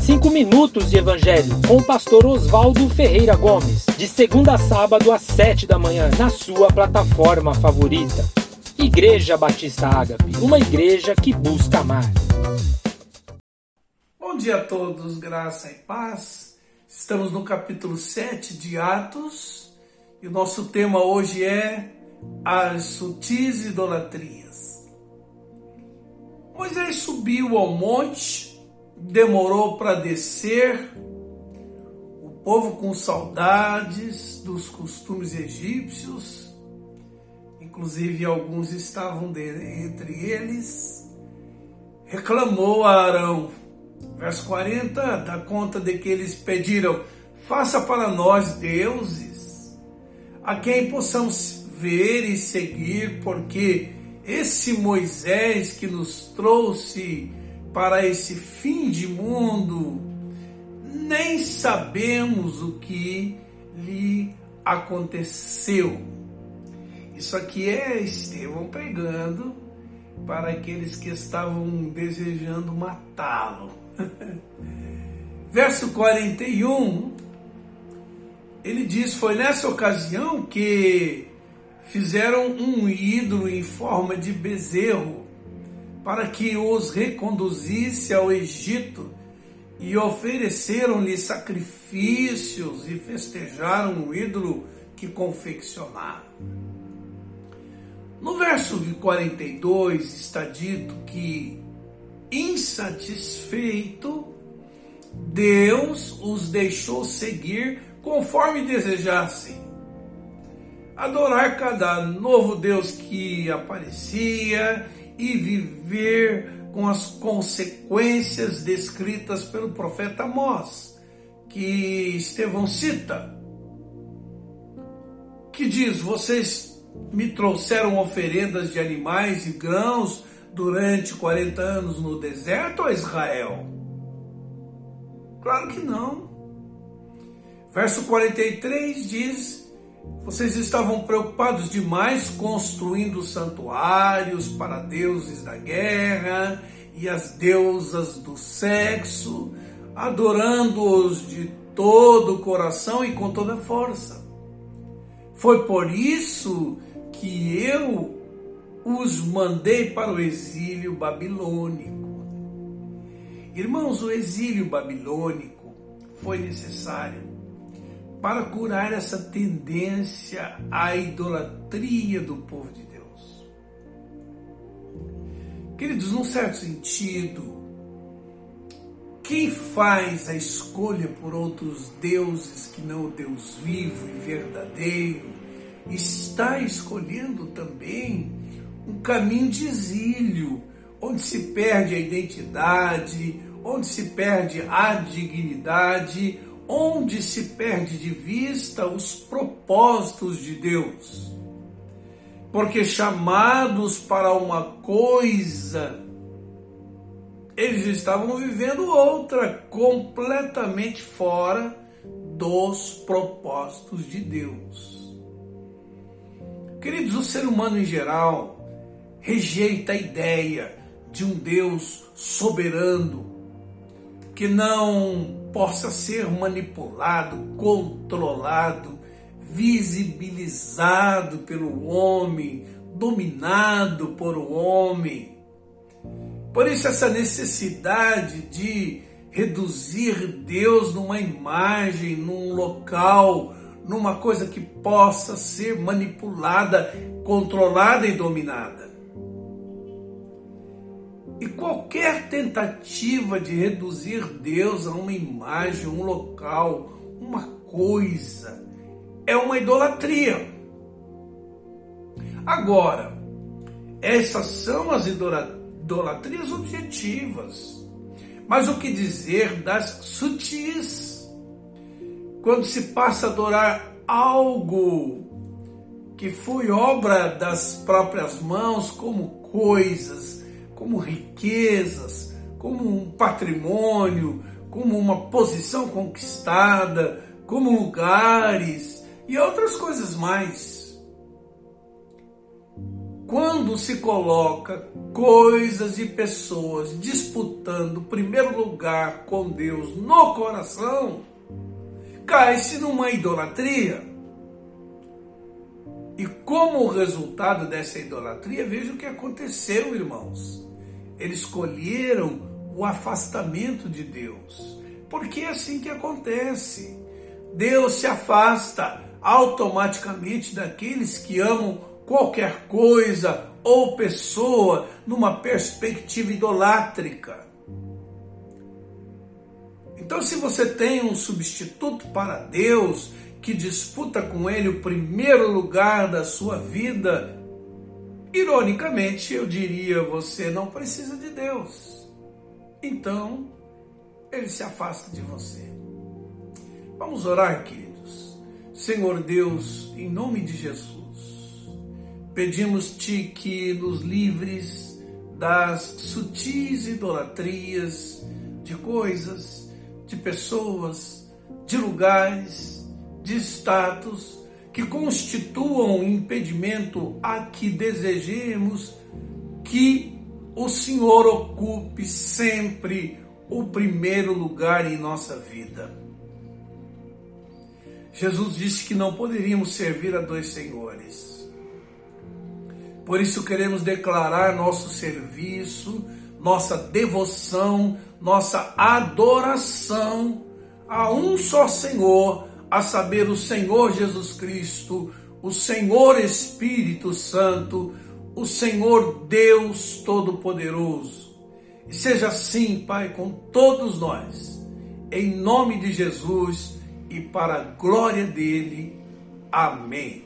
Cinco minutos de Evangelho com o pastor Oswaldo Ferreira Gomes, de segunda a sábado às sete da manhã, na sua plataforma favorita. Igreja Batista Ágape, uma igreja que busca amar. Bom dia a todos, graça e paz. Estamos no capítulo 7 de Atos e o nosso tema hoje é as sutis idolatrias. Moisés subiu ao monte demorou para descer, o povo com saudades dos costumes egípcios, inclusive alguns estavam entre eles, reclamou a Arão. Verso 40 dá conta de que eles pediram: faça para nós deuses, a quem possamos ver e seguir, porque esse Moisés que nos trouxe para esse fim de mundo, nem sabemos o que lhe aconteceu. Isso aqui é Estevão pregando para aqueles que estavam desejando matá-lo. Verso 41, ele diz: Foi nessa ocasião que fizeram um ídolo em forma de bezerro para que os reconduzisse ao Egito, e ofereceram-lhe sacrifícios e festejaram o ídolo que confeccionaram. No verso 42 está dito que, insatisfeito, Deus os deixou seguir conforme desejassem. Adorar cada novo Deus que aparecia e viver com as consequências descritas pelo profeta Amós, que Estevão cita, que diz: Vocês me trouxeram oferendas de animais e grãos durante 40 anos no deserto, ó Israel? Claro que não. Verso 43 diz vocês estavam preocupados demais construindo santuários para deuses da guerra e as deusas do sexo, adorando-os de todo o coração e com toda a força. Foi por isso que eu os mandei para o exílio babilônico. Irmãos, o exílio babilônico foi necessário para curar essa tendência à idolatria do povo de Deus. Queridos, num certo sentido, quem faz a escolha por outros deuses que não o Deus vivo e verdadeiro, está escolhendo também um caminho de exílio, onde se perde a identidade, onde se perde a dignidade, onde se perde de vista os propósitos de Deus. Porque chamados para uma coisa, eles estavam vivendo outra, completamente fora dos propósitos de Deus. Queridos, o ser humano em geral rejeita a ideia de um Deus soberano que não possa ser manipulado, controlado, visibilizado pelo homem, dominado por o homem. Por isso, essa necessidade de reduzir Deus numa imagem, num local, numa coisa que possa ser manipulada, controlada e dominada. E qualquer tentativa de reduzir Deus a uma imagem, um local, uma coisa, é uma idolatria. Agora, essas são as idolatrias objetivas. Mas o que dizer das sutis? Quando se passa a adorar algo que foi obra das próprias mãos, como coisas, como riquezas, como um patrimônio, como uma posição conquistada, como lugares e outras coisas mais. quando se coloca coisas e pessoas disputando primeiro lugar com Deus no coração, cai-se numa idolatria. E como resultado dessa idolatria, veja o que aconteceu, irmãos. Eles escolheram o afastamento de Deus. Porque é assim que acontece. Deus se afasta automaticamente daqueles que amam qualquer coisa ou pessoa numa perspectiva idolátrica. Então, se você tem um substituto para Deus que disputa com ele o primeiro lugar da sua vida, ironicamente eu diria: você não precisa de Deus. Então, ele se afasta de você. Vamos orar, queridos. Senhor Deus, em nome de Jesus, pedimos-te que nos livres das sutis idolatrias de coisas de pessoas, de lugares, de status que constituam impedimento a que desejemos que o Senhor ocupe sempre o primeiro lugar em nossa vida. Jesus disse que não poderíamos servir a dois senhores. Por isso queremos declarar nosso serviço, nossa devoção, nossa adoração a um só Senhor, a saber, o Senhor Jesus Cristo, o Senhor Espírito Santo, o Senhor Deus Todo-Poderoso. E seja assim, Pai, com todos nós, em nome de Jesus e para a glória dele. Amém.